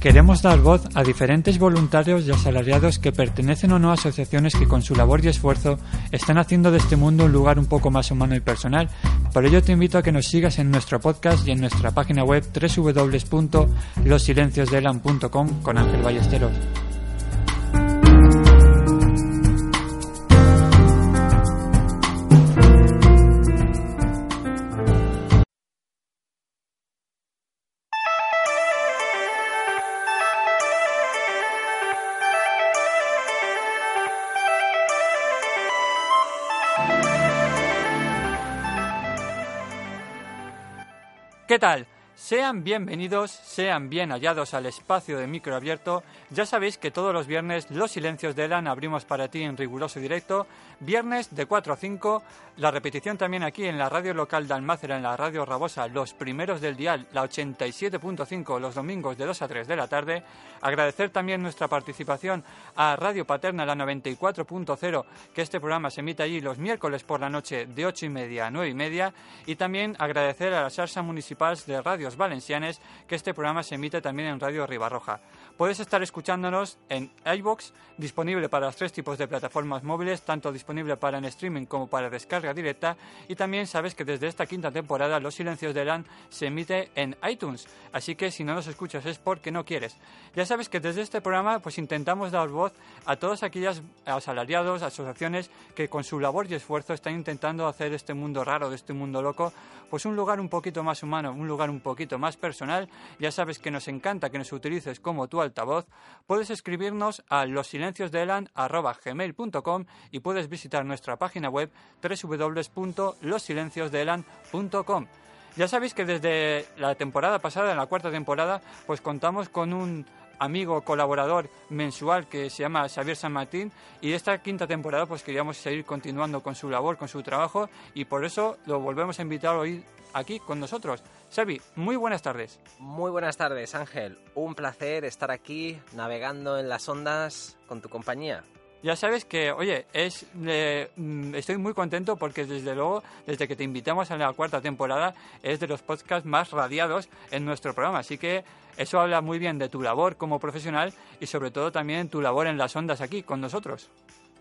Queremos dar voz a diferentes voluntarios y asalariados que pertenecen o no a asociaciones que con su labor y esfuerzo están haciendo de este mundo un lugar un poco más humano y personal. Por ello te invito a que nos sigas en nuestro podcast y en nuestra página web www.losilenciosdelan.com con Ángel Ballesteros. Tal? Sean bienvenidos, sean bien hallados al espacio de micro abierto. Ya sabéis que todos los viernes los silencios de Elan abrimos para ti en riguroso directo. Viernes de 4 a 5. La repetición también aquí en la radio local de Almácera, en la radio Rabosa, los primeros del dial, la 87.5, los domingos de 2 a 3 de la tarde. Agradecer también nuestra participación a Radio Paterna, la 94.0, que este programa se emite allí los miércoles por la noche de 8 y media a 9 y media. Y también agradecer a las Sarsa Municipales de Valencianes, que este programa se emite también en Radio Ribarroja. Puedes estar escuchándonos en iBox, disponible para los tres tipos de plataformas móviles, tanto disponible para en streaming como para descarga directa. Y también sabes que desde esta quinta temporada Los Silencios de Lan se emite en iTunes. Así que si no nos escuchas es porque no quieres. Ya sabes que desde este programa pues intentamos dar voz a todos aquellos asalariados, asociaciones que con su labor y esfuerzo están intentando hacer este mundo raro, de este mundo loco, pues un lugar un poquito más humano, un lugar un poquito más personal. Ya sabes que nos encanta que nos utilices como tu Puedes escribirnos a losilenciosdeelan.com y puedes visitar nuestra página web www.losilenciosdeelan.com. Ya sabéis que desde la temporada pasada, en la cuarta temporada, pues contamos con un amigo colaborador mensual que se llama Xavier San Martín y esta quinta temporada pues queríamos seguir continuando con su labor, con su trabajo y por eso lo volvemos a invitar hoy aquí con nosotros. Xavi, muy buenas tardes. Muy buenas tardes Ángel, un placer estar aquí navegando en las ondas con tu compañía. Ya sabes que, oye, es, eh, mm, estoy muy contento porque desde luego, desde que te invitamos a la cuarta temporada, es de los podcasts más radiados en nuestro programa. Así que eso habla muy bien de tu labor como profesional y sobre todo también tu labor en las ondas aquí con nosotros.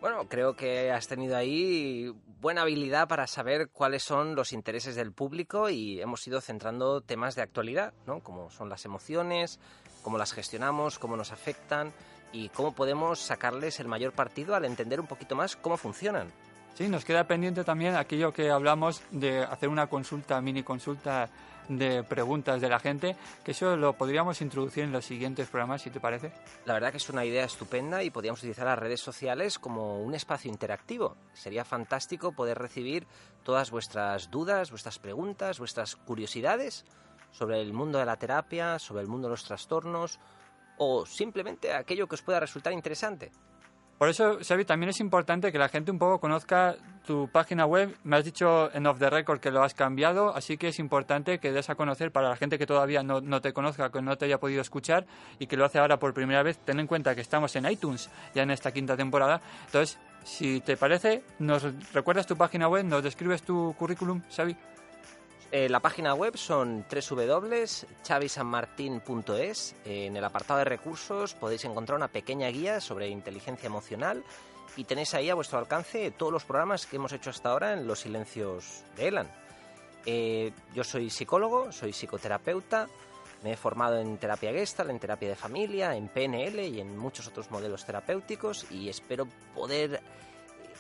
Bueno, creo que has tenido ahí buena habilidad para saber cuáles son los intereses del público y hemos ido centrando temas de actualidad, ¿no? Como son las emociones, cómo las gestionamos, cómo nos afectan y cómo podemos sacarles el mayor partido al entender un poquito más cómo funcionan. Sí, nos queda pendiente también aquello que hablamos de hacer una consulta, mini consulta de preguntas de la gente, que eso lo podríamos introducir en los siguientes programas, si te parece. La verdad que es una idea estupenda y podríamos utilizar las redes sociales como un espacio interactivo. Sería fantástico poder recibir todas vuestras dudas, vuestras preguntas, vuestras curiosidades sobre el mundo de la terapia, sobre el mundo de los trastornos o simplemente aquello que os pueda resultar interesante. Por eso, Xavi, también es importante que la gente un poco conozca tu página web. Me has dicho en Off the Record que lo has cambiado, así que es importante que des a conocer para la gente que todavía no, no, te conozca, que no te haya podido escuchar y que lo hace ahora por primera vez. Ten en cuenta que estamos en iTunes ya en esta quinta temporada. Entonces, si te parece, nos recuerdas tu página web, nos describes tu currículum, Xavi. Eh, la página web son www.chavisanmartin.es. En el apartado de recursos podéis encontrar una pequeña guía sobre inteligencia emocional y tenéis ahí a vuestro alcance todos los programas que hemos hecho hasta ahora en Los Silencios de Elan. Eh, yo soy psicólogo, soy psicoterapeuta, me he formado en terapia gestal, en terapia de familia, en PNL y en muchos otros modelos terapéuticos y espero poder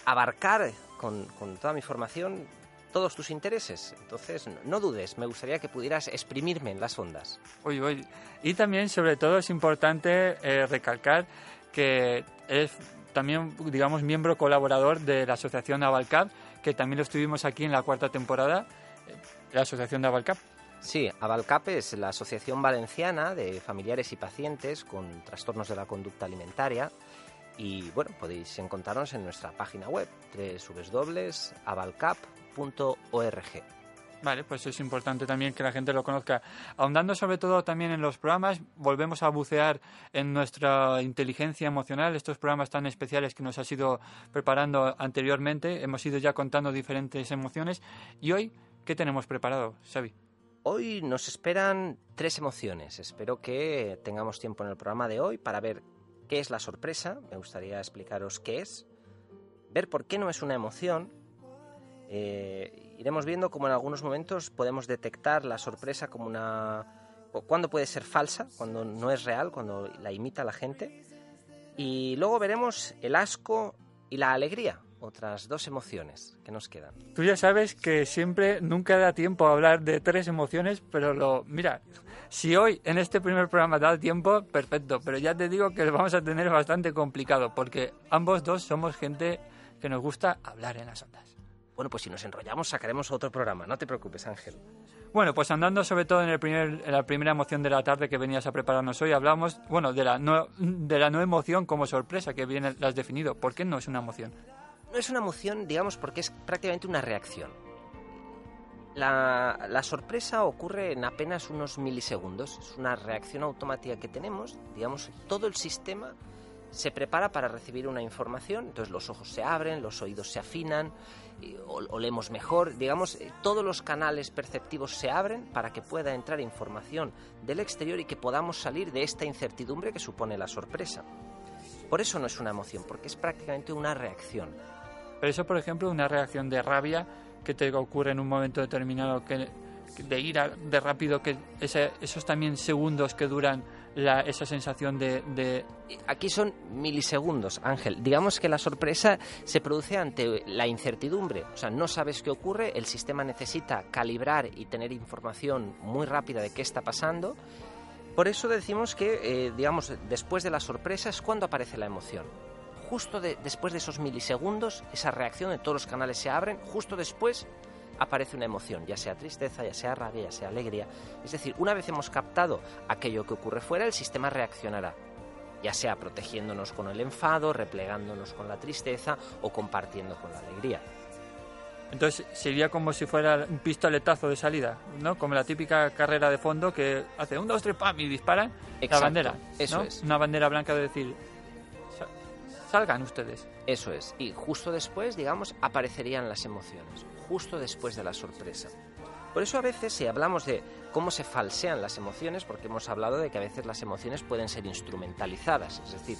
abarcar con toda mi formación todos tus intereses. Entonces, no dudes, me gustaría que pudieras exprimirme en las ondas. Uy, uy. Y también, sobre todo, es importante eh, recalcar que es también, digamos, miembro colaborador de la asociación Avalcap, que también lo estuvimos aquí en la cuarta temporada, eh, la asociación de Avalcap. Sí, Avalcap es la Asociación Valenciana de Familiares y Pacientes con Trastornos de la Conducta Alimentaria. Y bueno, podéis encontrarnos en nuestra página web, www.avalcap.com .org. Vale, pues es importante también que la gente lo conozca. Ahondando sobre todo también en los programas, volvemos a bucear en nuestra inteligencia emocional, estos programas tan especiales que nos ha ido preparando anteriormente. Hemos ido ya contando diferentes emociones. Y hoy, ¿qué tenemos preparado, Xavi? Hoy nos esperan tres emociones. Espero que tengamos tiempo en el programa de hoy para ver qué es la sorpresa. Me gustaría explicaros qué es. Ver por qué no es una emoción. Eh, iremos viendo cómo en algunos momentos podemos detectar la sorpresa como una... cuando puede ser falsa, cuando no es real, cuando la imita la gente. Y luego veremos el asco y la alegría, otras dos emociones que nos quedan. Tú ya sabes que siempre nunca da tiempo a hablar de tres emociones, pero lo mira, si hoy en este primer programa da tiempo, perfecto, pero ya te digo que lo vamos a tener bastante complicado porque ambos dos somos gente que nos gusta hablar en las ondas. Bueno, pues si nos enrollamos sacaremos otro programa, no te preocupes, Ángel. Bueno, pues andando sobre todo en, el primer, en la primera emoción de la tarde que venías a prepararnos hoy, hablamos, bueno, de la no, de la no emoción como sorpresa que bien la has definido. ¿Por qué no es una emoción? No es una emoción, digamos, porque es prácticamente una reacción. La, sorpresa ocurre en apenas unos milisegundos. Es una reacción automática que tenemos. Digamos, todo el sistema se prepara para recibir una información. Entonces los ojos se abren, los oídos se afinan, olemos mejor. Digamos, eh, todos los canales perceptivos se abren para que pueda entrar información del exterior y que podamos salir de esta incertidumbre que supone la sorpresa. Por eso no es una emoción, porque es prácticamente una reacción. Pero eso, por ejemplo, una reacción de rabia que te ocurre en un momento determinado, que, de ira, de rápido, que esos también segundos que duran la, esa sensación de, Aquí son milisegundos, Ángel. Digamos que la sorpresa se produce ante la incertidumbre. O sea, no sabes qué ocurre, el sistema necesita calibrar y tener información muy rápida de qué está pasando. Por eso decimos que, eh, digamos, después de la sorpresa es cuando aparece la emoción justo después de esos milisegundos, esa reacción de todos los canales se abren, justo después aparece una emoción, ya sea tristeza, ya sea rabia, ya sea alegría. Es decir, una vez hemos captado aquello que ocurre fuera, el sistema reaccionará, ya sea protegiéndonos con el enfado, replegándonos con la tristeza o compartiendo con la alegría. Entonces sería como si fuera un pistoletazo de salida, ¿no? Como la típica carrera de fondo que hace un, dos, tres, pam y disparan la bandera. Eso es. Una bandera blanca de decir, salgan ustedes. Eso es. Y justo después, digamos, aparecerían las emociones, justo después de la sorpresa. Por eso a veces si hablamos de cómo se falsean las emociones, porque hemos hablado de que a veces las emociones pueden ser instrumentalizadas, es decir,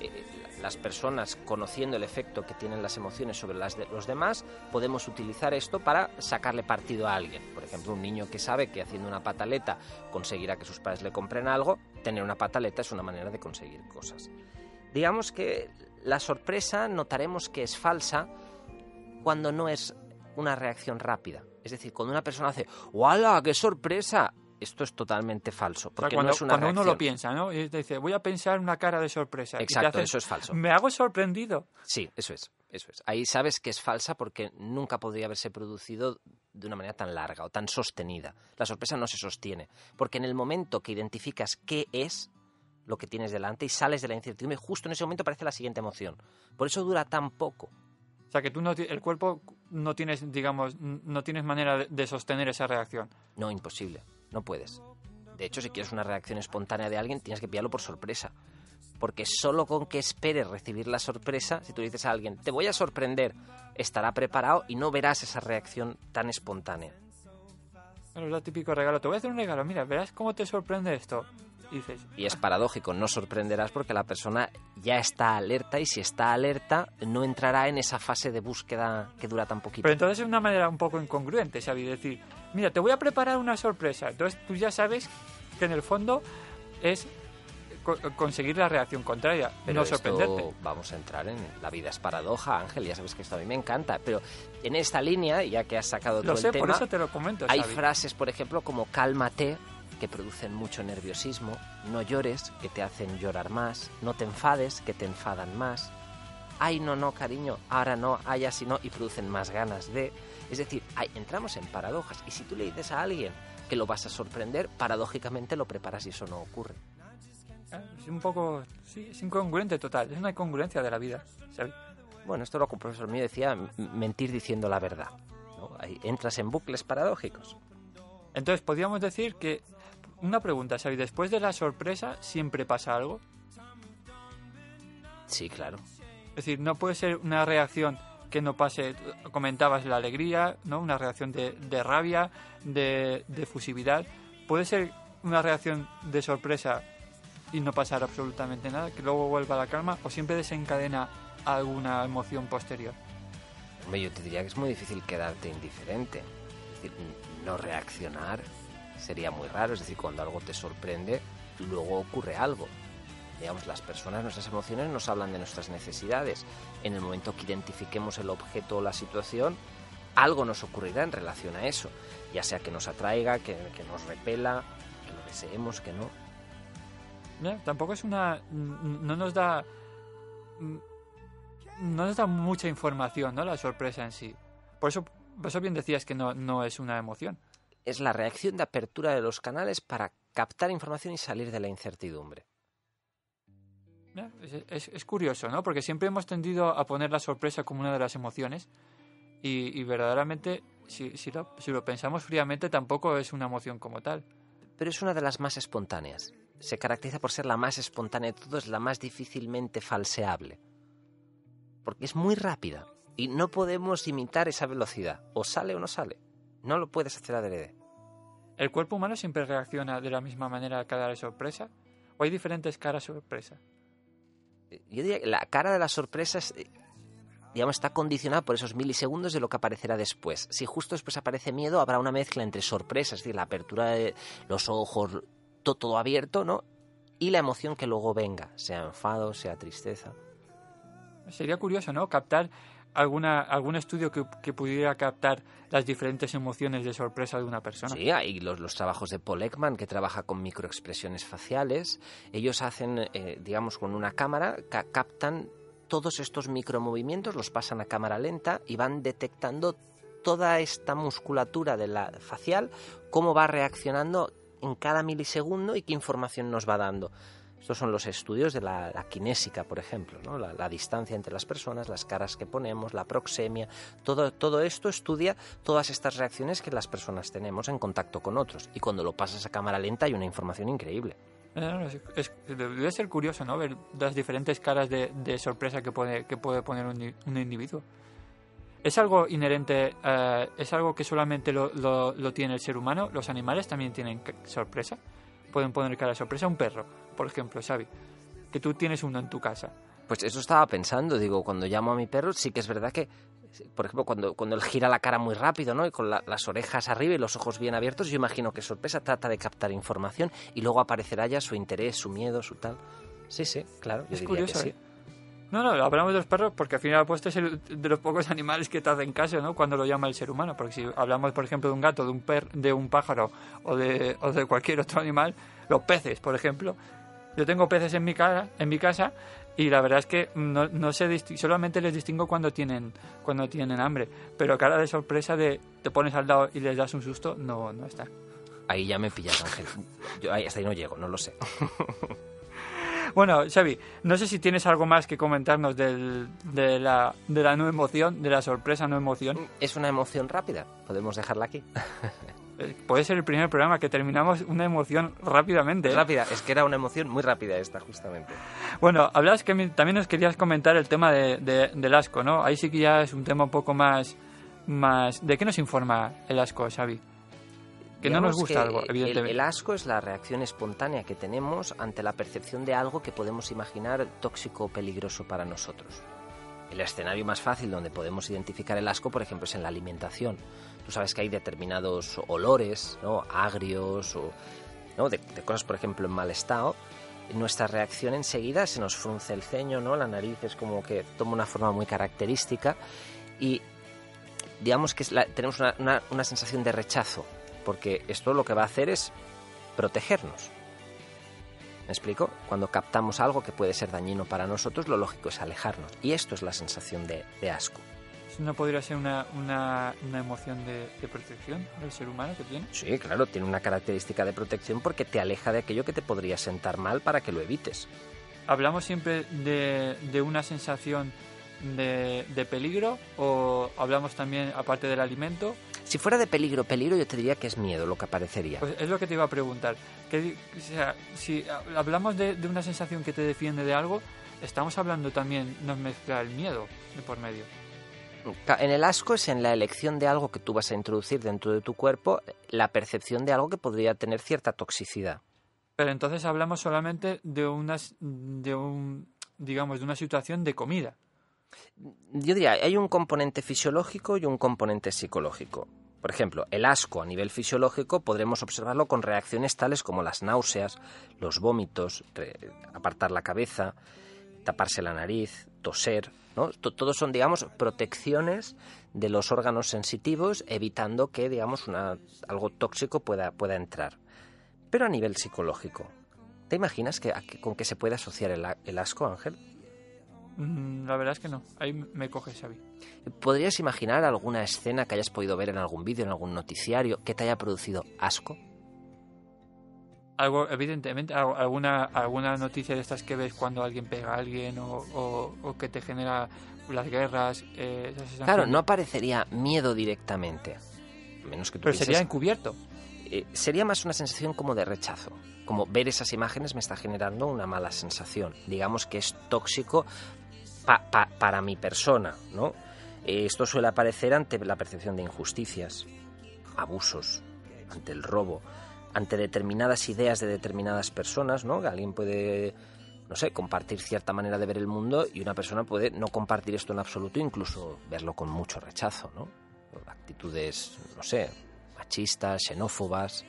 eh, las personas conociendo el efecto que tienen las emociones sobre las de los demás, podemos utilizar esto para sacarle partido a alguien. Por ejemplo, un niño que sabe que haciendo una pataleta conseguirá que sus padres le compren algo, tener una pataleta es una manera de conseguir cosas. Digamos que la sorpresa notaremos que es falsa cuando no es una reacción rápida. Es decir, cuando una persona hace ¡Wala, qué sorpresa! Esto es totalmente falso. Porque cuando, no es una cuando uno lo piensa, ¿no? Y dice, voy a pensar una cara de sorpresa. Exacto, eso es falso. Me hago sorprendido. Sí, eso es, eso es. Ahí sabes que es falsa porque nunca podría haberse producido de una manera tan larga o tan sostenida. La sorpresa no se sostiene. Porque en el momento que identificas qué es, lo que tienes delante y sales de la incertidumbre, justo en ese momento aparece la siguiente emoción. Por eso dura tan poco. O sea, que tú no, el cuerpo no tienes, digamos, no tienes manera de sostener esa reacción. No, imposible. No puedes. De hecho, si quieres una reacción espontánea de alguien, tienes que pillarlo por sorpresa. Porque solo con que esperes recibir la sorpresa, si tú dices a alguien, te voy a sorprender, estará preparado y no verás esa reacción tan espontánea. Bueno, es lo típico regalo. Te voy a hacer un regalo, mira, verás cómo te sorprende esto. Y, es paradójico, no sorprenderás porque la persona ya está alerta y si está alerta no entrará en esa fase de búsqueda que dura tan poquito. Pero entonces es una manera un poco incongruente, ¿sabes? Decir, mira, te voy a preparar una sorpresa. Entonces tú ya sabes que en el fondo es conseguir la reacción contraria, pero no sorprenderte. vamos a entrar en la vida es paradoja, Ángel, ya sabes que esto a mí me encanta, pero en esta línea, ya que has sacado todo el tema, por eso te lo comento. Hay frases, por ejemplo, como cálmate, que producen mucho nerviosismo, no llores, que te hacen llorar más, no te enfades, que te enfadan más, ay, no, no, cariño, ahora no, ay, así no, y producen más ganas de... Es decir, entramos en paradojas, y si tú le dices a alguien que lo vas a sorprender, paradójicamente lo preparas y eso no ocurre. Es un poco, sí, es incongruente total, es una incongruencia de la vida. Bueno, esto lo que un profesor mío decía, mentir diciendo la verdad. Ahí entras en bucles paradójicos. Entonces, podríamos decir que una pregunta, Xavi, ¿después de la sorpresa siempre pasa algo? Sí, claro. Es decir, no puede ser una reacción que no pase, comentabas la alegría, ¿no? Una reacción de, de rabia, de, de fusividad. Puede ser una reacción de sorpresa y no pasar absolutamente nada, que luego vuelva a la calma, o siempre desencadena alguna emoción posterior. Hombre, yo te diría que es muy difícil quedarte indiferente. Es decir, no reaccionar sería muy raro. Es decir, cuando algo te sorprende, luego ocurre algo. Digamos, las personas, nuestras emociones nos hablan de nuestras necesidades. En el momento que identifiquemos el objeto o la situación, algo nos ocurrirá en relación a eso. Ya sea que nos atraiga, que, que nos repela, que lo deseemos, que no. Ya, tampoco es una. No nos da. No nos da mucha información, ¿no? La sorpresa en sí. Por eso, por eso bien decías que no, no es una emoción. Es la reacción de apertura de los canales para captar información y salir de la incertidumbre. Es, es- es curioso, ¿no? Porque siempre hemos tendido a poner la sorpresa como una de las emociones y, y verdaderamente, si, si, lo, si lo pensamos fríamente, tampoco es una emoción como tal. Pero es una de las más espontáneas. Se caracteriza por ser la más espontánea de todos, la más difícilmente falseable. Porque es muy rápida y no podemos imitar esa velocidad. O sale o no sale. No lo puedes hacer adrede. ¿El cuerpo humano siempre reacciona de la misma manera a cada sorpresa? ¿O hay diferentes caras sorpresa? Yo diría que la cara de las sorpresas, eh, digamos, está condicionada por esos milisegundos de lo que aparecerá después. Si justo después aparece miedo, habrá una mezcla entre sorpresas, es decir, la apertura de los ojos, to- todo abierto, ¿no? Y la emoción que luego venga, sea enfado, sea tristeza. Sería curioso, ¿no? Captar alguna, algún estudio que, que pudiera captar las diferentes emociones de sorpresa de una persona. Sí, hay los, los trabajos de Paul Ekman, que trabaja con microexpresiones faciales. Ellos hacen, eh, digamos, con una cámara, ca- captan todos estos micromovimientos, los pasan a cámara lenta y van detectando toda esta musculatura de la facial, cómo va reaccionando en cada milisegundo y qué información nos va dando. Estos son los estudios de la, la kinésica, por ejemplo, ¿no? la, la distancia entre las personas, las caras que ponemos, la proxemia. Todo, todo esto estudia todas estas reacciones que las personas tenemos en contacto con otros. Y cuando lo pasas a cámara lenta hay una información increíble. Eh, es- es- debe ser curioso, ¿no? Ver las diferentes caras de, de sorpresa que puede, que puede poner un, un individuo. ¿Es algo inherente, eh, es algo que solamente lo, lo- lo tiene el ser humano? ¿Los animales también tienen sorpresa? Pueden poner cara de sorpresa. Un perro, por ejemplo, Xavi, que tú tienes uno en tu casa. Pues eso estaba pensando, digo, cuando llamo a mi perro, sí que es verdad que, por ejemplo, cuando, cuando él gira la cara muy rápido, ¿no? Y con la- las orejas arriba y los ojos bien abiertos, yo imagino que sorpresa trata de captar información y luego aparecerá ya su interés, su miedo, su tal. Sí, sí, claro, yo Es diría curioso, que sí. ¿eh? No, no, hablamos de los perros porque al final al puesto es el de los pocos animales que te hacen caso, ¿no? Cuando lo llama el ser humano. Porque si hablamos, por ejemplo, de un gato, de un per, de un pájaro o de, o de cualquier otro animal, los peces, por ejemplo. Yo tengo peces en mi casa, en mi casa y la verdad es que no, no sé disti- solamente les distingo cuando tienen cuando tienen hambre, pero cara de sorpresa de te pones al lado y les das un susto, no no está. Ahí ya me pillas, Ángel. Yo ahí, hasta ahí no llego, no lo sé. Bueno, Xavi, no sé si tienes algo más que comentarnos del, de, la, de la no emoción, de la sorpresa no emoción. Es una emoción rápida, podemos dejarla aquí. Puede ser el primer programa que terminamos una emoción rápidamente. ¿eh? Rápida, es que era una emoción muy rápida esta, justamente. Bueno, hablabas que también nos querías comentar el tema de, de- del asco, ¿no? Ahí sí que ya es un tema un poco más... más ¿De qué nos informa el asco, Xavi? Que no nos gusta algo, el- evidentemente. El, asco es la reacción espontánea que tenemos ante la percepción de algo que podemos imaginar tóxico o peligroso para nosotros. El escenario más fácil donde podemos identificar el asco, por ejemplo, es en la alimentación. Tú sabes que hay determinados olores, agrios o ¿no? de, cosas, por ejemplo, en mal estado. Nuestra reacción enseguida se nos frunce el ceño, ¿no? La nariz es como que toma una forma muy característica y digamos que tenemos una, una- una sensación de rechazo, porque esto lo que va a hacer es protegernos. ¿Me explico? Cuando captamos algo que puede ser dañino para nosotros, lo lógico es alejarnos. Y esto es la sensación de, de asco. ¿No podría ser una, una, una emoción de, de protección del ser humano que tiene? Sí, claro, tiene una característica de protección porque te aleja de aquello que te podría sentar mal para que lo evites. ¿Hablamos siempre de, de una sensación de, de peligro o hablamos también, aparte del alimento? Si fuera de peligro, peligro, yo te diría que es miedo lo que aparecería. Pues es lo que te iba a preguntar. Que, di- o sea, si ha- hablamos de, de una sensación que te defiende de algo, estamos hablando también, nos mezcla el miedo de por medio. En el asco es en la elección de algo que tú vas a introducir dentro de tu cuerpo, la percepción de algo que podría tener cierta toxicidad. Pero entonces hablamos solamente de unas, de un, digamos, de una situación de comida. Yo diría, hay un componente fisiológico y un componente psicológico. Por ejemplo, el asco a nivel fisiológico podremos observarlo con reacciones tales como las náuseas, los vómitos, apartar la cabeza, taparse la nariz, toser, ¿no? Todos son, digamos, protecciones de los órganos sensitivos, evitando que, digamos, algo tóxico pueda, pueda entrar. Pero a nivel psicológico, ¿te imaginas que, con qué se puede asociar el asco, Ángel? Mm, la verdad es que no. Ahí me coge Xavi. ¿Podrías imaginar alguna escena que hayas podido ver en algún vídeo, en algún noticiario, que te haya producido asco? Algo, evidentemente, alguna, alguna noticia de estas que ves cuando alguien pega a alguien o, que te genera las guerras. Eh, claro, no aparecería miedo directamente. Menos que Pero sería encubierto. Eh, sería más una sensación como de rechazo. Como ver esas imágenes me está generando una mala sensación. Digamos que es tóxico para mi persona, ¿no? Esto suele aparecer ante la percepción de injusticias, abusos, ante el robo, ante determinadas ideas de determinadas personas, ¿no? Alguien puede, no sé, compartir cierta manera de ver el mundo y una persona puede no compartir esto en absoluto, incluso verlo con mucho rechazo, ¿no? Actitudes, no sé, machistas, xenófobas.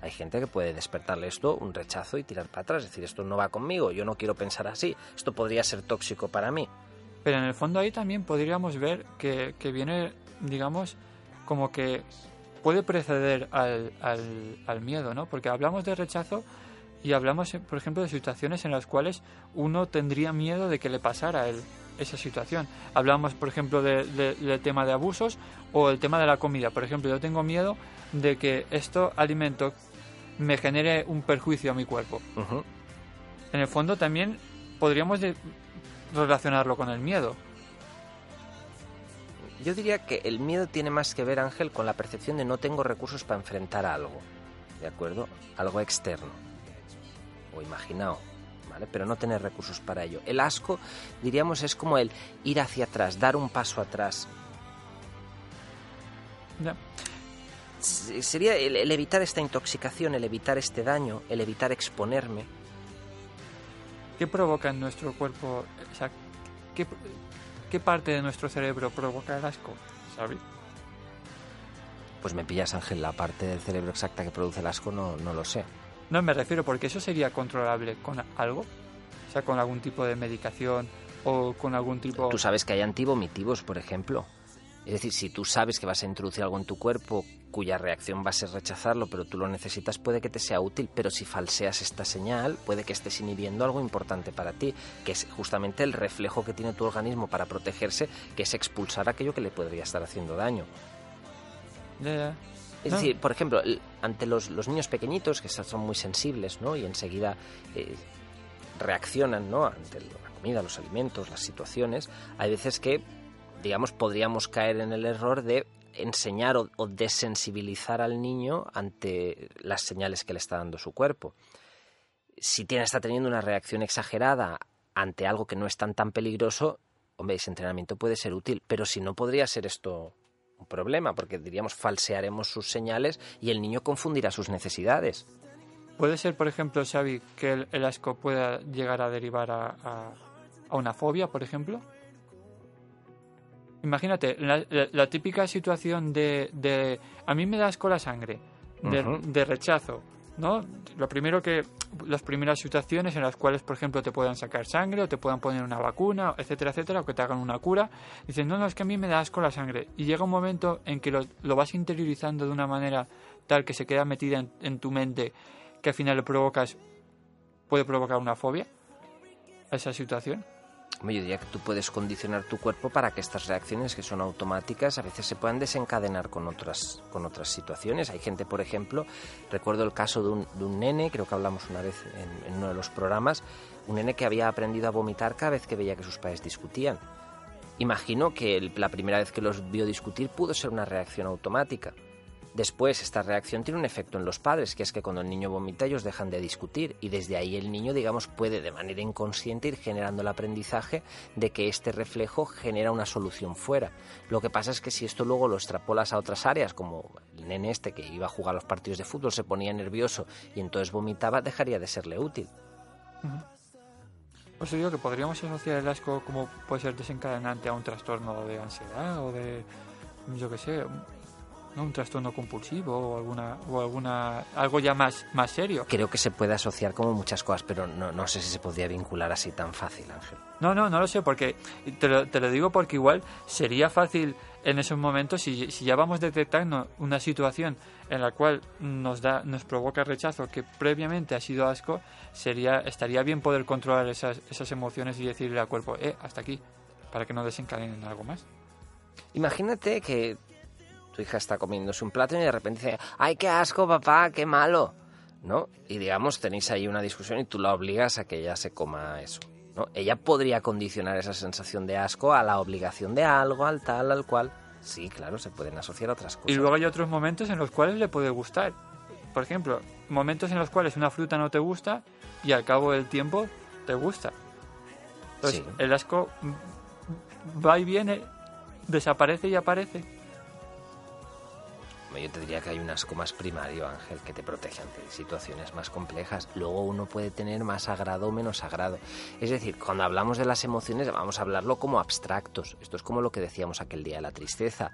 Hay gente que puede despertarle esto un rechazo y tirar para atrás, decir esto no va conmigo, yo no quiero pensar así, esto podría ser tóxico para mí. Pero en el fondo ahí también podríamos ver que, viene, digamos, como que puede preceder al, al, miedo, ¿no? Porque hablamos de rechazo y hablamos, por ejemplo, de situaciones en las cuales uno tendría miedo de que le pasara a él esa situación. Hablamos, por ejemplo, del tema de abusos o el tema de la comida. Por ejemplo, yo tengo miedo de que esto alimento me genere un perjuicio a mi cuerpo. En el fondo también podríamos relacionarlo con el miedo. Yo diría que el miedo tiene más que ver, Ángel, con la percepción de no tengo recursos para enfrentar algo, ¿de acuerdo? Algo externo o imaginado, ¿vale? Pero no tener recursos para ello. El asco, diríamos, es como el ir hacia atrás, dar un paso atrás. Sería el, evitar esta intoxicación, el evitar este daño, el evitar exponerme. ¿Qué provoca en nuestro cuerpo? ¿qué, parte de nuestro cerebro provoca el asco? ¿Sabes? Pues me pillas, Ángel, la parte del cerebro exacta que produce el asco no, no lo sé. No me refiero porque eso sería controlable con algo, o sea, con algún tipo de medicación o con algún tipo... Tú sabes que hay antivomitivos, por ejemplo. Es decir, si tú sabes que vas a introducir algo en tu cuerpo cuya reacción va a ser rechazarlo, pero tú lo necesitas, puede que te sea útil, pero si falseas esta señal, puede que estés inhibiendo algo importante para ti, que es justamente el reflejo que tiene tu organismo para protegerse, que es expulsar aquello que le podría estar haciendo daño. Es decir, por ejemplo, ante los, niños pequeñitos, que son muy sensibles, ¿no? Y enseguida eh, reaccionan, ¿no? Ante la comida, los alimentos, las situaciones, hay veces que digamos, podríamos caer en el error de enseñar o, desensibilizar al niño ante las señales que le está dando su cuerpo. Si tiene, está teniendo una reacción exagerada ante algo que no es tan tan peligroso, hombre, ese entrenamiento puede ser útil, pero si no podría ser esto un problema, porque diríamos falsearemos sus señales y el niño confundirá sus necesidades. Puede ser, por ejemplo, Xavi, que el, asco pueda llegar a derivar a una fobia, por ejemplo. Imagínate, la, típica situación de, de, A mí me da asco la sangre, de, rechazo, ¿no? Lo primero que... Las primeras situaciones en las cuales, por ejemplo, te puedan sacar sangre o te puedan poner una vacuna, etcétera, etcétera, o que te hagan una cura. Dicen, no, no, es que a mí me da asco la sangre. Y llega un momento en que lo, lo vas interiorizando de una manera tal que se queda metida en, en tu mente que al final le provocas... puede provocar una fobia a esa situación. Yo diría que tú puedes condicionar tu cuerpo para que estas reacciones que son automáticas a veces se puedan desencadenar con otras, con otras situaciones. Hay gente, por ejemplo, recuerdo el caso de un, de un nene, creo que hablamos una vez en, uno de los programas, un nene que había aprendido a vomitar cada vez que veía que sus padres discutían. Imagino que la primera vez que los vio discutir pudo ser una reacción automática. Después, esta reacción tiene un efecto en los padres, que es que cuando el niño vomita ellos dejan de discutir y desde ahí el niño, digamos, puede de manera inconsciente ir generando el aprendizaje de que este reflejo genera una solución fuera. Lo que pasa es que si esto luego lo extrapolas a otras áreas, como el nene este que iba a jugar los partidos de fútbol, se ponía nervioso y entonces vomitaba, dejaría de serle útil. Pues digo que podríamos asociar el asco como puede ser desencadenante a un trastorno de ansiedad o de, yo qué sé, un trastorno compulsivo o alguna o alguna algo ya más más serio. Creo que se puede asociar como muchas cosas, pero no, no sé si se podría vincular así tan fácil, Ángel. No, no, no lo sé, porque te lo, te lo digo porque igual sería fácil en esos momentos, si, si ya vamos detectando una situación en la cual nos da, nos provoca rechazo que previamente ha sido asco, sería, estaría bien poder controlar esas, esas emociones y decirle al cuerpo, eh, hasta aquí, para que no desencadenen algo más. Imagínate que tu hija está comiéndose un plato y de repente dice, ¡ay, qué asco, papá, qué malo! ¿No? Y digamos, tenéis ahí una discusión y tú la obligas a que ella se coma eso. ¿no? Ella podría condicionar esa sensación de asco a la obligación de algo, al tal, al cual. Sí, claro, se pueden asociar a otras cosas. Y luego hay otros momentos en los cuales le puede gustar. Por ejemplo, momentos en los cuales una fruta no te gusta y al cabo del tiempo te gusta. Entonces, Sí. el asco va y viene, desaparece y aparece. Yo te diría que hay un asco más primario, Ángel, que te protege ante situaciones más complejas. Luego uno puede tener más agrado o menos agrado. Es decir, cuando hablamos de las emociones vamos a hablarlo como abstractos. Esto es como lo que decíamos aquel día de la tristeza.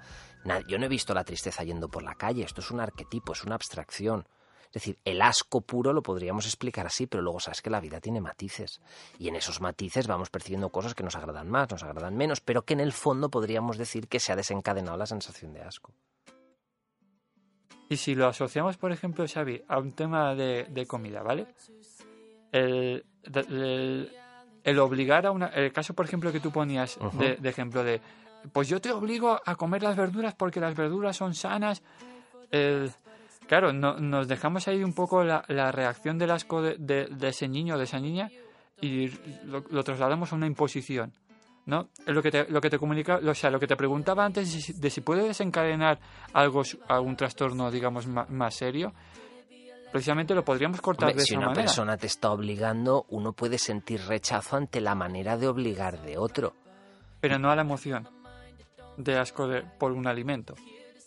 Yo no he visto la tristeza yendo por la calle. Esto es un arquetipo, es una abstracción. Es decir, el asco puro lo podríamos explicar así, pero luego sabes que la vida tiene matices. Y en esos matices vamos percibiendo cosas que nos agradan más, nos agradan menos, pero que en el fondo podríamos decir que se ha desencadenado la sensación de asco. Y si lo asociamos, por ejemplo, Xavi, a un tema de, de comida, ¿vale? El, el- el obligar a una... El caso, por ejemplo, que tú ponías de, de ejemplo de... Pues yo te obligo a comer las verduras porque las verduras son sanas. El- claro, no- nos dejamos ahí un poco la, la reacción del asco de, de- de ese niño o de esa niña y lo, lo trasladamos a una imposición. ¿No? Lo que te, lo que te comunica, o sea, lo que te preguntaba antes de si, de si puede desencadenar algo, algún trastorno, digamos, ma- más, serio, precisamente lo podríamos cortar Hombre, de si esa una manera. persona te está obligando, uno puede sentir rechazo ante la manera de obligar de otro. Pero no a la emoción de asco de, por un alimento,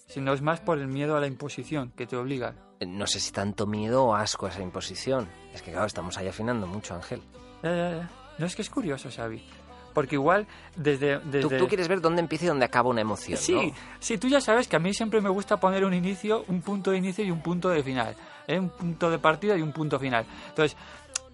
sino es más por el miedo a la imposición que te obliga. Eh, No sé si tanto miedo o asco a esa imposición. Es que claro, estamos ahí afinando mucho, Ángel. No es que es curioso, Xavi. Porque igual desde... Tú, desde... tú quieres ver dónde empieza y dónde acaba una emoción, Sí, ¿no? sí, tú ya sabes que a mí siempre me gusta poner un inicio, un punto de inicio y un punto de final. ¿eh? Un punto de partida y un punto final. Entonces,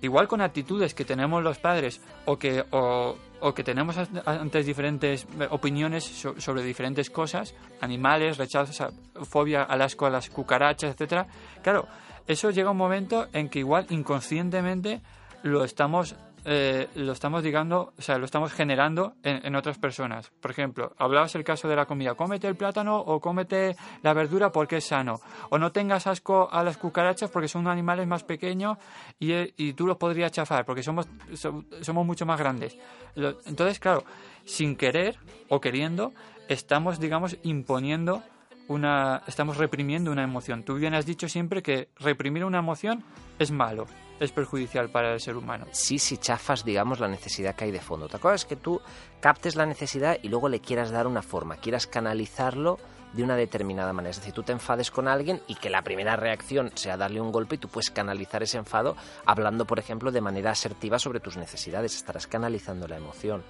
igual con actitudes que tenemos los padres o que, o, o que tenemos an- antes diferentes eh, opiniones so- sobre diferentes cosas, animales, rechazos, a- fobia al asco a las cucarachas, etcétera. Claro, eso llega un momento en que igual inconscientemente lo estamos eh, lo estamos digando, o sea, lo estamos generando en, otras personas. Por ejemplo, hablabas el caso de la comida, cómete el plátano o cómete la verdura porque es sano. O no tengas asco a las cucarachas porque son animales más pequeños y, eh, y tú los podrías chafar porque somos, so- somos mucho más grandes. Entonces, claro, sin querer o queriendo, estamos, digamos, imponiendo una, estamos reprimiendo una emoción. Tú bien has dicho siempre que reprimir una emoción es malo, es perjudicial para el ser humano. Sí, si chafas, digamos, la necesidad que hay de fondo. Cosa es que tú captes la necesidad y luego le quieras dar una forma, quieras canalizarlo de una determinada manera. Es decir, tú te enfades con alguien y que la primera reacción sea darle un golpe y tú puedes canalizar ese enfado hablando, por ejemplo, de manera asertiva sobre tus necesidades. Estarás canalizando la emoción.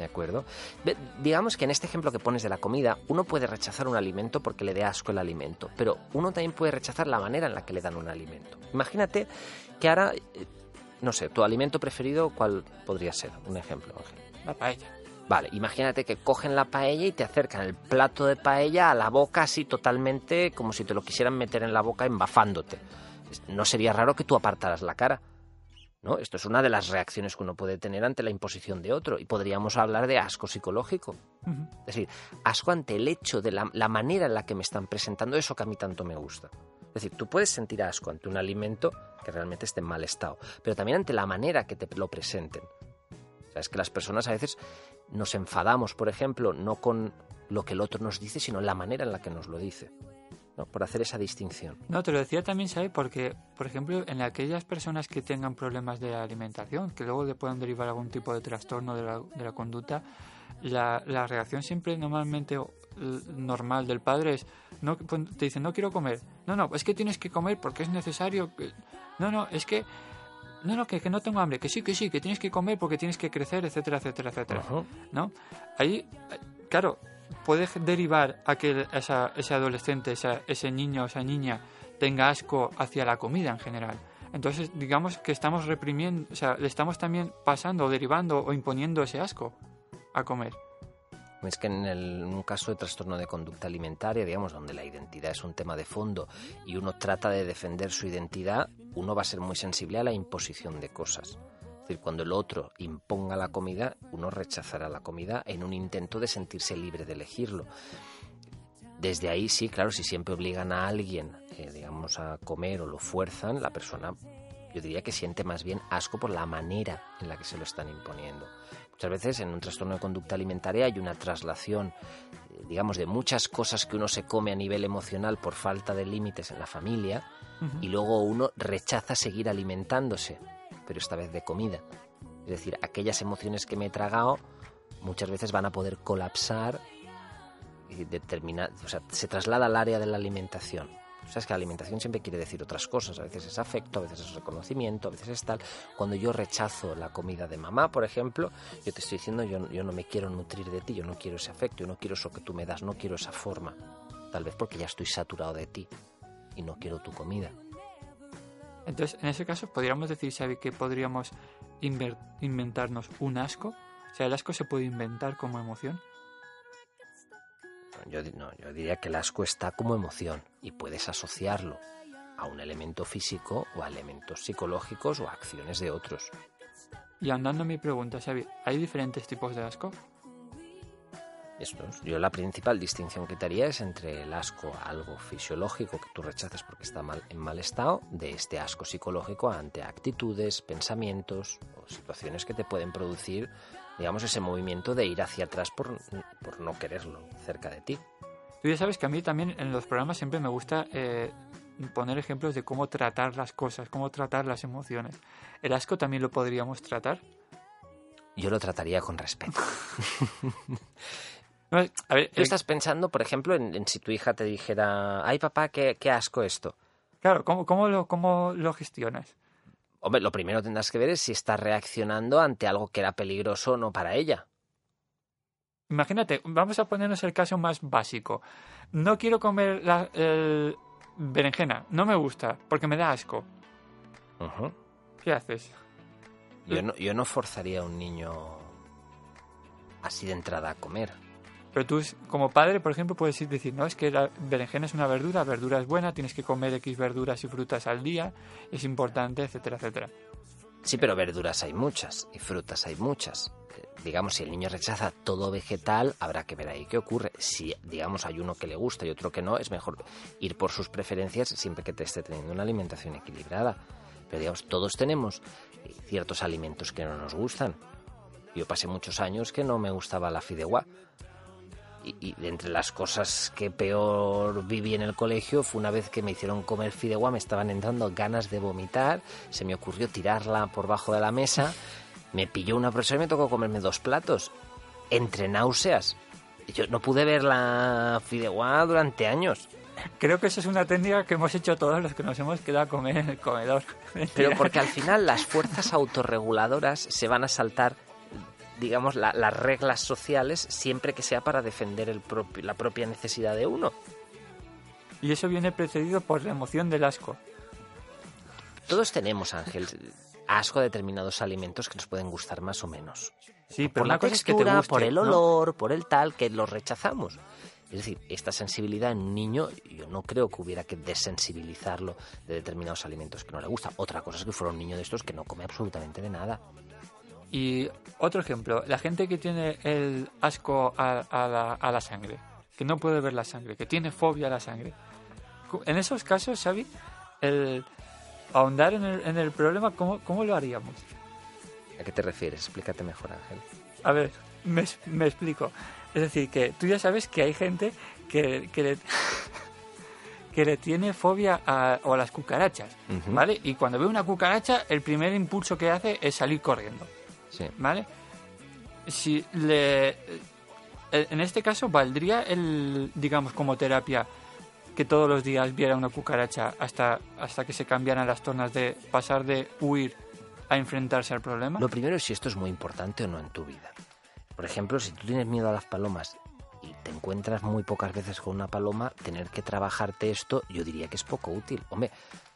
¿De acuerdo? Digamos que en este ejemplo que pones de la comida, uno puede rechazar un alimento porque le dé asco el alimento, pero uno también puede rechazar la manera en la que le dan un alimento. Imagínate que ahora, eh, no sé, tu alimento preferido, ¿cuál podría ser? Un ejemplo, Ángel. La paella. Vale, imagínate que cogen la paella y te acercan el plato de paella a la boca así totalmente como si te lo quisieran meter en la boca embafándote. No sería raro que tú apartaras la cara. ¿No? Esto es una de las reacciones que uno puede tener ante la imposición de otro y podríamos hablar de asco psicológico. Es decir, asco ante el hecho de la, la manera en la que me están presentando eso que a mí tanto me gusta. Es decir, tú puedes sentir asco ante un alimento que realmente esté en mal estado, pero también ante la manera que te lo presenten. O sea, es que las personas a veces nos enfadamos, por ejemplo, no con lo que el otro nos dice, sino la manera en la que nos lo dice. ¿No? por hacer esa distinción. No, te lo decía también, ¿sabes? Porque, por ejemplo, en aquellas personas que tengan problemas de alimentación, que luego le puedan derivar algún tipo de trastorno de la, de la conducta, la, la reacción siempre normalmente normal del padre es, no, te dicen, no quiero comer. No, no, es que tienes que comer porque es necesario. No, no, es que no, no, que, que, no tengo hambre, que sí, que sí, que tienes que comer porque tienes que crecer, etcétera, etcétera, etcétera. ¿No? Ahí, claro, puede derivar a que esa, ese adolescente, ese niño o esa niña tenga asco hacia la comida en general. Entonces, digamos que estamos reprimiendo, o sea, le estamos también pasando derivando o imponiendo ese asco a comer. Es que en, el, un caso de trastorno de conducta alimentaria, digamos, donde la identidad es un tema de fondo y uno trata de defender su identidad, uno va a ser muy sensible a la imposición de cosas. Es decir, cuando el otro imponga la comida, uno rechazará la comida en un intento de sentirse libre de elegirlo. Desde ahí sí, claro, si siempre obligan a alguien, eh, digamos, a comer o lo fuerzan, la persona, yo diría que siente más bien asco por la manera en la que se lo están imponiendo. Muchas veces en un trastorno de conducta alimentaria hay una traslación, eh, digamos, de muchas cosas que uno se come a nivel emocional por falta de límites en la familia y luego uno rechaza seguir alimentándose, pero esta vez de comida. Es decir, aquellas emociones que me he tragado muchas veces van a poder colapsar y determinar, o sea, se traslada al área de la alimentación. Sabes que la alimentación siempre quiere decir otras cosas. A veces es afecto, a veces es reconocimiento, a veces es tal. Cuando yo rechazo la comida de mamá, por ejemplo, yo te estoy diciendo, yo, yo no me quiero nutrir de ti, yo no quiero ese afecto, yo no quiero eso que tú me das, no quiero esa forma. Tal vez porque ya estoy saturado de ti y no quiero tu comida. Entonces, en ese caso, podríamos decir, Xavi, que podríamos inventarnos un asco. O sea, el asco se puede inventar como emoción. Yo, no, yo diría que el asco está como emoción y puedes asociarlo a un elemento físico o a elementos psicológicos o a acciones de otros. Y andando a mi pregunta, Xavi, ¿hay diferentes tipos de asco? Estos. Yo la principal distinción que te haría es entre el asco a algo fisiológico que tú rechazas porque está mal, en mal estado, de este asco psicológico ante actitudes, pensamientos o situaciones que te pueden producir digamos, ese movimiento de ir hacia atrás por, por no quererlo cerca de ti. Tú ya sabes que a mí también en los programas siempre me gusta eh, poner ejemplos de cómo tratar las cosas, cómo tratar las emociones. ¿El asco también lo podríamos tratar? Yo lo trataría con respeto. a ver, Tú estás pensando, por ejemplo, en, si tu hija te dijera, ay papá, qué, qué asco esto. Claro, ¿cómo, cómo, lo, ¿cómo lo gestionas? Hombre, lo primero que tendrás que ver es si está reaccionando ante algo que era peligroso o no para ella. Imagínate, vamos a ponernos el caso más básico. No quiero comer la berenjena, no me gusta, porque me da asco. ¿Qué haces? Yo no, yo no forzaría a un niño así de entrada a comer. Pero tú, como padre, por ejemplo, puedes decir, no, es que la berenjena es una verdura, verdura es buena, tienes que comer X verduras y frutas al día, es importante, etcétera, etcétera. Sí, pero verduras hay muchas y frutas hay muchas. Eh, digamos, si el niño rechaza todo vegetal, habrá que ver ahí qué ocurre. Si, digamos, hay uno que le gusta y otro que no, es mejor ir por sus preferencias siempre que te esté teniendo una alimentación equilibrada. Pero, digamos, todos tenemos ciertos alimentos que no nos gustan. Yo pasé muchos años que no me gustaba la fideuá y, entre las cosas que peor viví en el colegio fue una vez que me hicieron comer fideuá, me estaban entrando ganas de vomitar, se me ocurrió tirarla por bajo de la mesa, me pilló una profesora y me tocó comerme dos platos, entre náuseas. Yo no pude ver la fideuá durante años. Creo que eso es una técnica que hemos hecho todos los que nos hemos quedado a comer en el comedor. Pero porque al final las fuerzas autorreguladoras se van a saltar digamos, las reglas sociales siempre que sea para defender el la propia necesidad de uno. Y eso viene precedido por la emoción del asco. Todos tenemos, Ángel, asco a determinados alimentos que nos pueden gustar más o menos. Sí, pero por la textura, por el olor, por el tal, que los rechazamos. Es decir, esta sensibilidad en un niño, yo no creo que hubiera que desensibilizarlo de determinados alimentos que no le gustan. Otra cosa es que fuera un niño de estos que no come absolutamente de nada. Y otro ejemplo, la gente que tiene el asco a, la, sangre, que no puede ver la sangre, que tiene fobia a la sangre. En esos casos, Xavi, el ahondar en el, en el problema, ¿cómo, ¿cómo, lo haríamos? ¿A qué te refieres? Explícate mejor, Ángel. A ver, me, me explico. Es decir, que tú ya sabes que hay gente que, que, que le tiene fobia a, o a las cucarachas. ¿vale? Y cuando ve una cucaracha, el primer impulso que hace es salir corriendo, Sí. ¿vale? Si le... eh, En este caso, ¿valdría el, digamos, como terapia que todos los días viera una cucaracha hasta, hasta que se cambiaran las tornas de pasar de huir a enfrentarse al problema? Lo primero es si esto es muy importante o no en tu vida. Por ejemplo, si tú tienes miedo a las palomas y te encuentras muy pocas veces con una paloma, tener que trabajarte esto, yo diría que es poco útil. Hombre,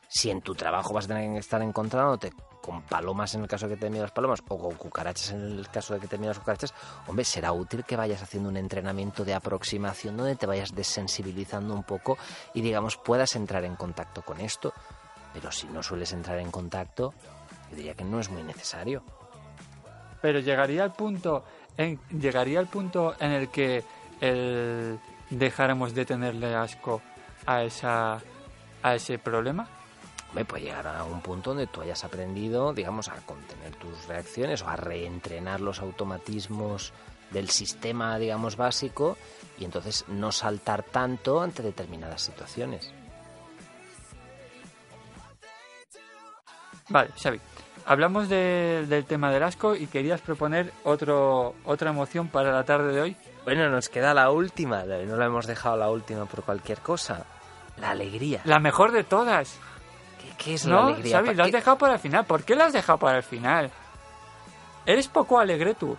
si en tu trabajo vas a tener que estar encontrándote con palomas en el caso de que te las palomas o con cucarachas en el caso de que te cucarachas, hombre, será útil que vayas haciendo un entrenamiento de aproximación donde te vayas desensibilizando un poco y digamos puedas entrar en contacto con esto. Pero si no sueles entrar en contacto, yo diría que no es muy necesario. Pero llegaría al punto en, llegaría al punto en el que el dejáramos de tenerle asco a esa a ese problema. Hombre, puede llegar a un punto donde tú hayas aprendido, digamos, a contener tus reacciones o a reentrenar los automatismos del sistema, digamos, básico y entonces no saltar tanto ante determinadas situaciones. Vale, Xavi. Hablamos de- del tema del asco y querías proponer otro otra emoción para la tarde de hoy. Bueno, nos queda la última, no la hemos dejado la última por cualquier cosa. La alegría. La mejor de todas. ¿Qué, es la No, alegría? Xavi, ¿Para lo has dejado para el final. ¿Por qué lo has dejado para el final? Eres poco alegre tú.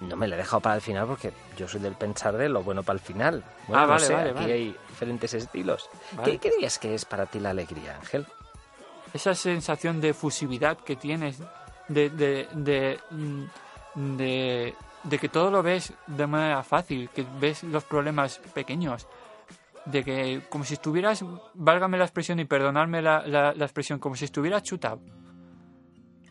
No me la he dejado para el final porque yo soy del pensar de lo bueno para el final. Bueno, Ah, no vale, sé, vale, aquí vale. hay diferentes estilos. ¿Qué, ¿Qué dirías que es para ti la alegría, Ángel? Esa sensación de fusividad que tienes, de, de, de, mm, de, de que todo lo ves de manera fácil, que ves los problemas pequeños, de que como si estuvieras, válgame la expresión y perdonadme la, la, expresión, como si estuvieras chutado.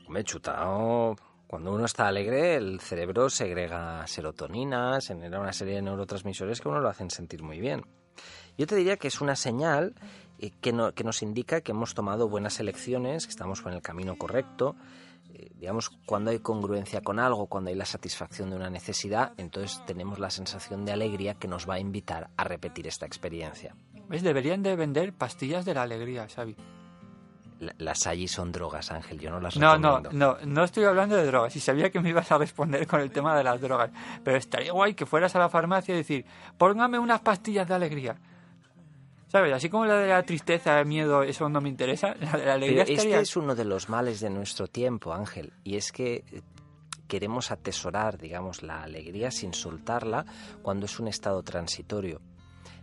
Me he chutado. Cuando uno está alegre, el cerebro segrega serotonina, genera una serie de neurotransmisores que uno lo hacen sentir muy bien. Yo te diría que es una señal eh, que, no- que nos indica que hemos tomado buenas elecciones, que estamos por el camino correcto. Digamos, cuando hay congruencia con algo, cuando hay la satisfacción de una necesidad, entonces tenemos la sensación de alegría que nos va a invitar a repetir esta experiencia. ¿Ves? Deberían de vender pastillas de la alegría, Xavi. La- Las allí son drogas, Ángel, yo no las No, no, recomiendo. no, no estoy hablando de drogas. Y sabía que me ibas a responder con el tema de las drogas. Pero estaría guay que fueras a la farmacia y decir, póngame unas pastillas de alegría. ¿Sabes? Así como la de la tristeza, el miedo, eso no me interesa. La de la Pero alegría este estaría... es uno de los males de nuestro tiempo, Ángel, y es que eh, queremos atesorar, digamos, la alegría sin soltarla cuando es un estado transitorio.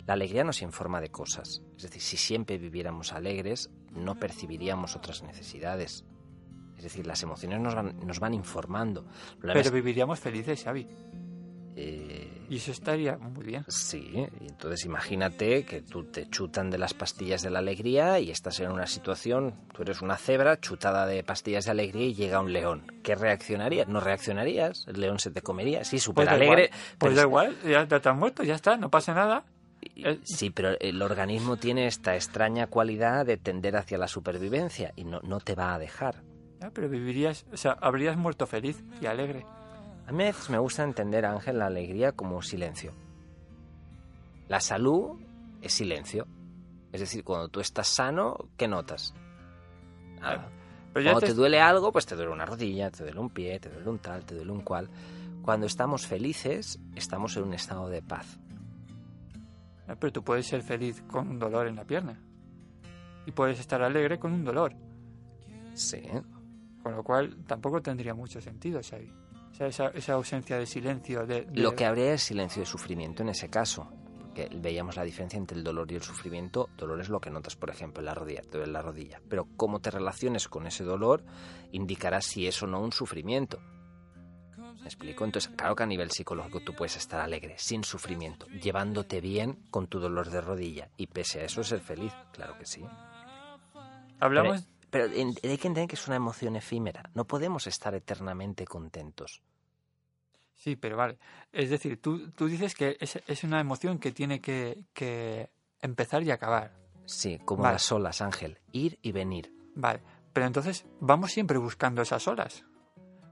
La alegría nos informa de cosas, es decir, si siempre viviéramos alegres, no percibiríamos otras necesidades. Es decir, las emociones nos van, nos van informando. Pero viviríamos felices, Xavi. Eh, Y eso estaría muy bien. Sí, entonces imagínate que tú te chutan de las pastillas de la alegría y estás en una situación, tú eres una cebra chutada de pastillas de alegría y llega un león. ¿Qué reaccionarías? No reaccionarías, el león se te comería, sí, Pues súper da alegre. igual, pues da igual, ya te, has muerto, ya está, no pasa nada. Sí, pero el organismo tiene esta extraña cualidad de tender hacia la supervivencia y no, no te va a dejar. Ya, pero vivirías, o sea, habrías muerto feliz y alegre. A mí a veces me gusta entender, Ángel, la alegría como silencio. La salud es silencio. Es decir, cuando tú estás sano, ¿qué notas? Nada. Pero Cuando te, te duele algo, pues te duele una rodilla, te duele un pie, te duele un tal, te duele un cual. Cuando estamos felices, estamos en un estado de paz. Ya, pero tú puedes ser feliz con un dolor en la pierna. Y puedes estar alegre con un dolor. Sí. Con lo cual tampoco tendría mucho sentido, Xavi. O sea, esa, esa ausencia de silencio, de, de- Lo que habría es silencio de sufrimiento en ese caso. Porque veíamos la diferencia entre el dolor y el sufrimiento. Dolor es lo que notas, por ejemplo, en la rodilla, duele la rodilla. Pero cómo te relaciones con ese dolor indicará si es o no un sufrimiento. ¿Me explico? Entonces, claro que a nivel psicológico tú puedes estar alegre, sin sufrimiento, llevándote bien con tu dolor de rodilla y pese a eso ser feliz. Claro que sí. Hablamos... Pero, hay que entender que es una emoción efímera. No podemos estar eternamente contentos. Sí, pero vale. Es decir, tú, tú dices que es, es una emoción que tiene que, que empezar y acabar. Sí, como Vale. las olas, Ángel. Ir y venir. Vale. Pero entonces vamos siempre buscando esas olas.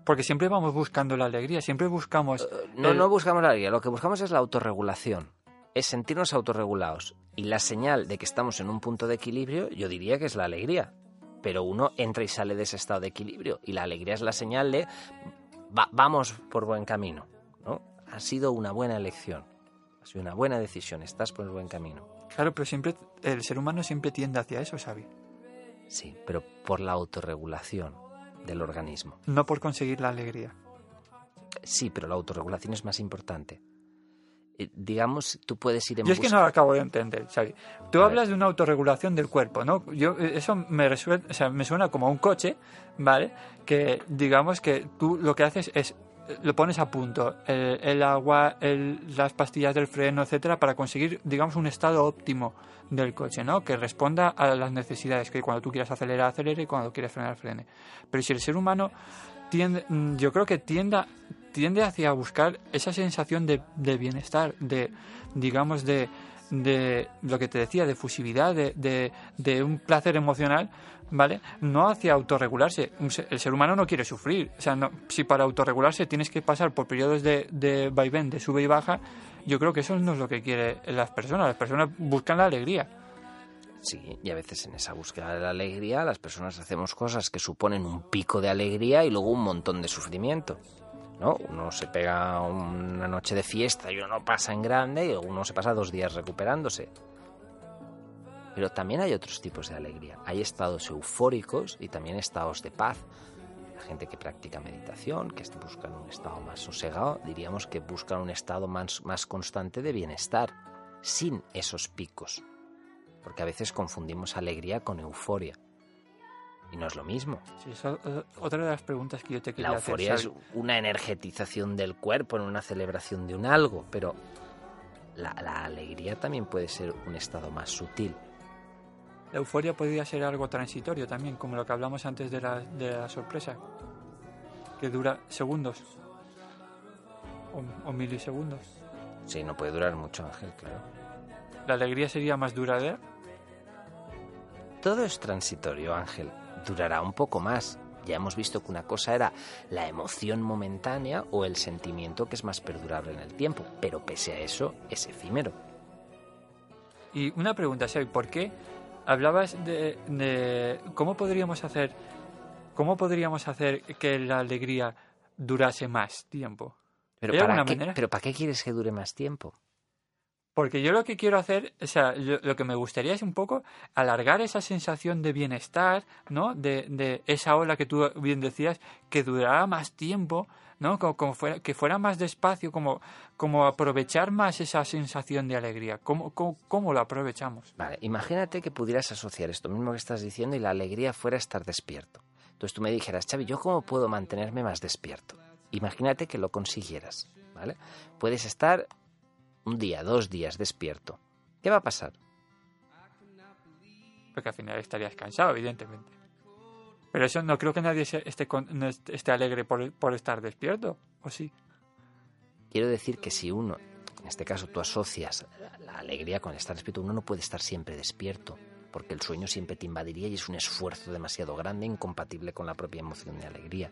Porque siempre vamos buscando la alegría, siempre buscamos... No, el- no buscamos la alegría, lo que buscamos es la autorregulación. es sentirnos autorregulados. Y la señal de que estamos en un punto de equilibrio, yo diría que es la alegría. Pero uno entra y sale de ese estado de equilibrio. Y la alegría es la señal de vamos por buen camino. ¿no? Ha sido una buena elección. Ha sido una buena decisión. Estás por el buen camino. Claro, pero siempre el ser humano siempre tiende hacia eso, Xavi. Sí, pero por la autorregulación del organismo. No por conseguir la alegría. Sí, pero la autorregulación es más importante. Eh, digamos, tú puedes ir en Yo es que no lo acabo de entender, Xavi. Tú hablas de una autorregulación del cuerpo, ¿no? Yo, eh, eso me, resuena, o sea, me suena como un coche, ¿vale? Que digamos que tú lo que haces es eh, lo pones a punto, el, agua, las pastillas del freno, etcétera, para conseguir, digamos, un estado óptimo del coche, ¿no? Que responda a las necesidades, que cuando tú quieras acelerar, acelere y cuando quieras frenar, frene. Pero si el ser humano tiende, mm, yo creo que tienda, tiende hacia buscar esa sensación de, bienestar, de, digamos, de, de lo que te decía, de fusividad, de, de, un placer emocional, ¿vale? No hacia autorregularse. El ser humano no quiere sufrir. O sea, no, si para autorregularse tienes que pasar por periodos de, de vaivén, de sube y baja, yo creo que eso no es lo que quieren las personas. Las personas buscan la alegría. Sí, y a veces en esa búsqueda de la alegría las personas hacemos cosas que suponen un pico de alegría y luego un montón de sufrimiento. ¿no? Uno se pega una noche de fiesta y uno pasa en grande y uno se pasa dos días recuperándose. Pero también hay otros tipos de alegría. Hay estados eufóricos y también estados de paz. La gente que practica meditación, que buscan un estado más sosegado, diríamos que buscan un estado más, más constante de bienestar, sin esos picos. Porque a veces confundimos alegría con euforia. Y no es lo mismo. Sí, eso, eh, otra de las preguntas que yo te quería hacer. La euforia es una energetización del cuerpo en una celebración de un algo, pero la, alegría también puede ser un estado más sutil. La euforia podría ser algo transitorio también, como lo que hablamos antes de la, de la sorpresa, que dura segundos o, milisegundos. Sí, no puede durar mucho, Ángel, claro. ¿La alegría sería más duradera? Todo es transitorio, Ángel durará un poco más. Ya hemos visto que una cosa era la emoción momentánea o el sentimiento que es más perdurable en el tiempo, pero pese a eso es efímero. Y una pregunta, Xavi, ¿por qué hablabas de, cómo podríamos hacer cómo podríamos hacer que la alegría durase más tiempo? Pero para, ¿Pero para qué quieres que dure más tiempo? Porque yo lo que quiero hacer, o sea, lo que me gustaría es un poco alargar esa sensación de bienestar, ¿no? De, esa ola que tú bien decías, que durara más tiempo, ¿no? Como, fuera, que fuera más despacio, como, como aprovechar más esa sensación de alegría. ¿Cómo, cómo, cómo lo aprovechamos? Vale, imagínate que pudieras asociar esto mismo que estás diciendo y la alegría fuera estar despierto. Entonces tú me dijeras, Xavi, ¿yo cómo puedo mantenerme más despierto? Imagínate que lo consiguieras, ¿vale? Puedes estar un día, dos días despierto, ¿qué va a pasar? Porque al final estarías cansado, evidentemente. Pero eso no creo que nadie esté, esté alegre por, por estar despierto, ¿o sí? Quiero decir que si uno, en este caso tú asocias la alegría con estar despierto, uno no puede estar siempre despierto, porque el sueño siempre te invadiría y es un esfuerzo demasiado grande, incompatible con la propia emoción de alegría.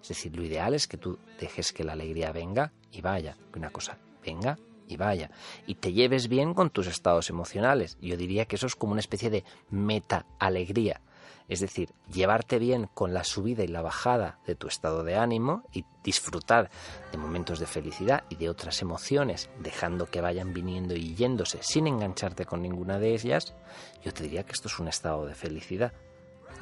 Es decir, lo ideal es que tú dejes que la alegría venga y vaya, que una cosa venga y vaya, y te lleves bien con tus estados emocionales. Yo diría que eso es como una especie de meta alegría. Es decir, llevarte bien con la subida y la bajada de tu estado de ánimo y disfrutar de momentos de felicidad y de otras emociones, dejando que vayan viniendo y yéndose sin engancharte con ninguna de ellas, yo te diría que esto es un estado de felicidad,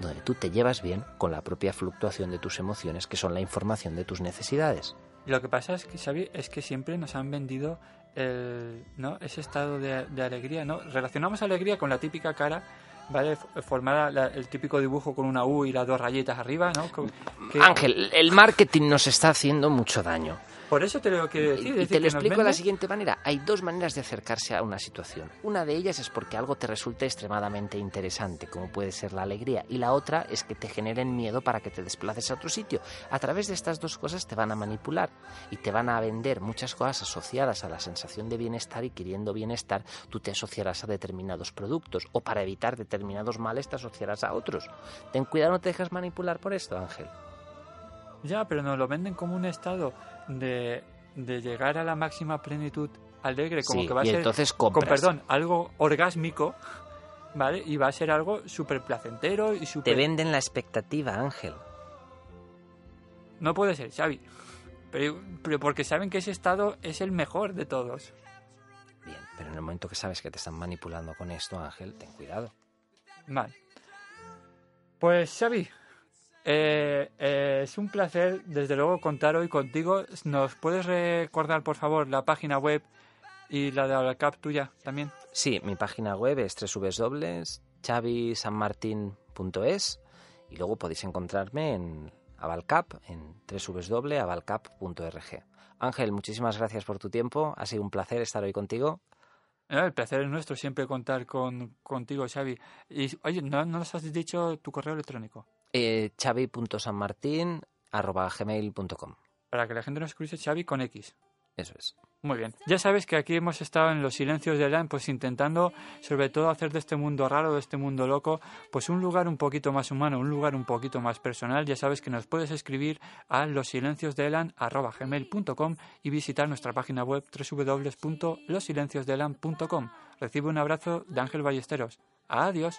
donde tú te llevas bien con la propia fluctuación de tus emociones, que son la información de tus necesidades. Lo que pasa es que, es que siempre nos han vendido el, ¿no? ese estado de, alegría. ¿no? Relacionamos alegría con la típica cara, ¿vale? Formada el típico dibujo con una U y las dos rayitas arriba. ¿no? Ángel, el marketing nos está haciendo mucho daño. Por eso te lo quiero decir. Y te lo explico de la siguiente manera. Hay dos maneras de acercarse a una situación. Una de ellas es porque algo te resulte extremadamente interesante, como puede ser la alegría, y la otra es que te generen miedo para que te desplaces a otro sitio. A través de estas dos cosas te van a manipular y te van a vender muchas cosas asociadas a la sensación de bienestar y queriendo bienestar, tú te asociarás a determinados productos o para evitar determinados males te asociarás a otros. Ten cuidado, no te dejas manipular por esto, Ángel. Ya, pero nos lo venden como un estado de, llegar a la máxima plenitud alegre, como Sí, que va a y ser, entonces con perdón, algo orgásmico, ¿vale? Y va a ser algo súper placentero y Te súper... venden la expectativa, Ángel. No puede ser, Xavi. Pero, pero porque saben que ese estado es el mejor de todos. Bien, pero en el momento que sabes que te están manipulando con esto, Ángel, ten cuidado. Vale. Pues Xavi, eh, eh, es un placer desde luego contar hoy contigo. ¿Nos puedes recordar por favor la página web y la de Alcap tuya también? Sí, mi página web es www.chavisanmartin.es y luego podéis encontrarme en Avalcap, en www.avalcap.org. Ángel, muchísimas gracias por tu tiempo. Ha sido un placer estar hoy contigo. El placer es nuestro siempre contar con, contigo, Xavi. Y oye, ¿no, no nos has dicho tu correo electrónico? Eh, chavi.sanmartin.gmail.com Para que la gente nos escuche, Xavi con X. Eso es. Muy bien. Ya sabes que aquí hemos estado en los silencios de LAN, pues intentando sobre todo hacer de este mundo raro, de este mundo loco, pues un lugar un poquito más humano, un lugar un poquito más personal. Ya sabes que nos puedes escribir a losilenciosdelan.gmail.com y visitar nuestra página web www.losilenciosdelan.com. Recibe un abrazo de Ángel Ballesteros. Adiós.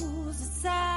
outside.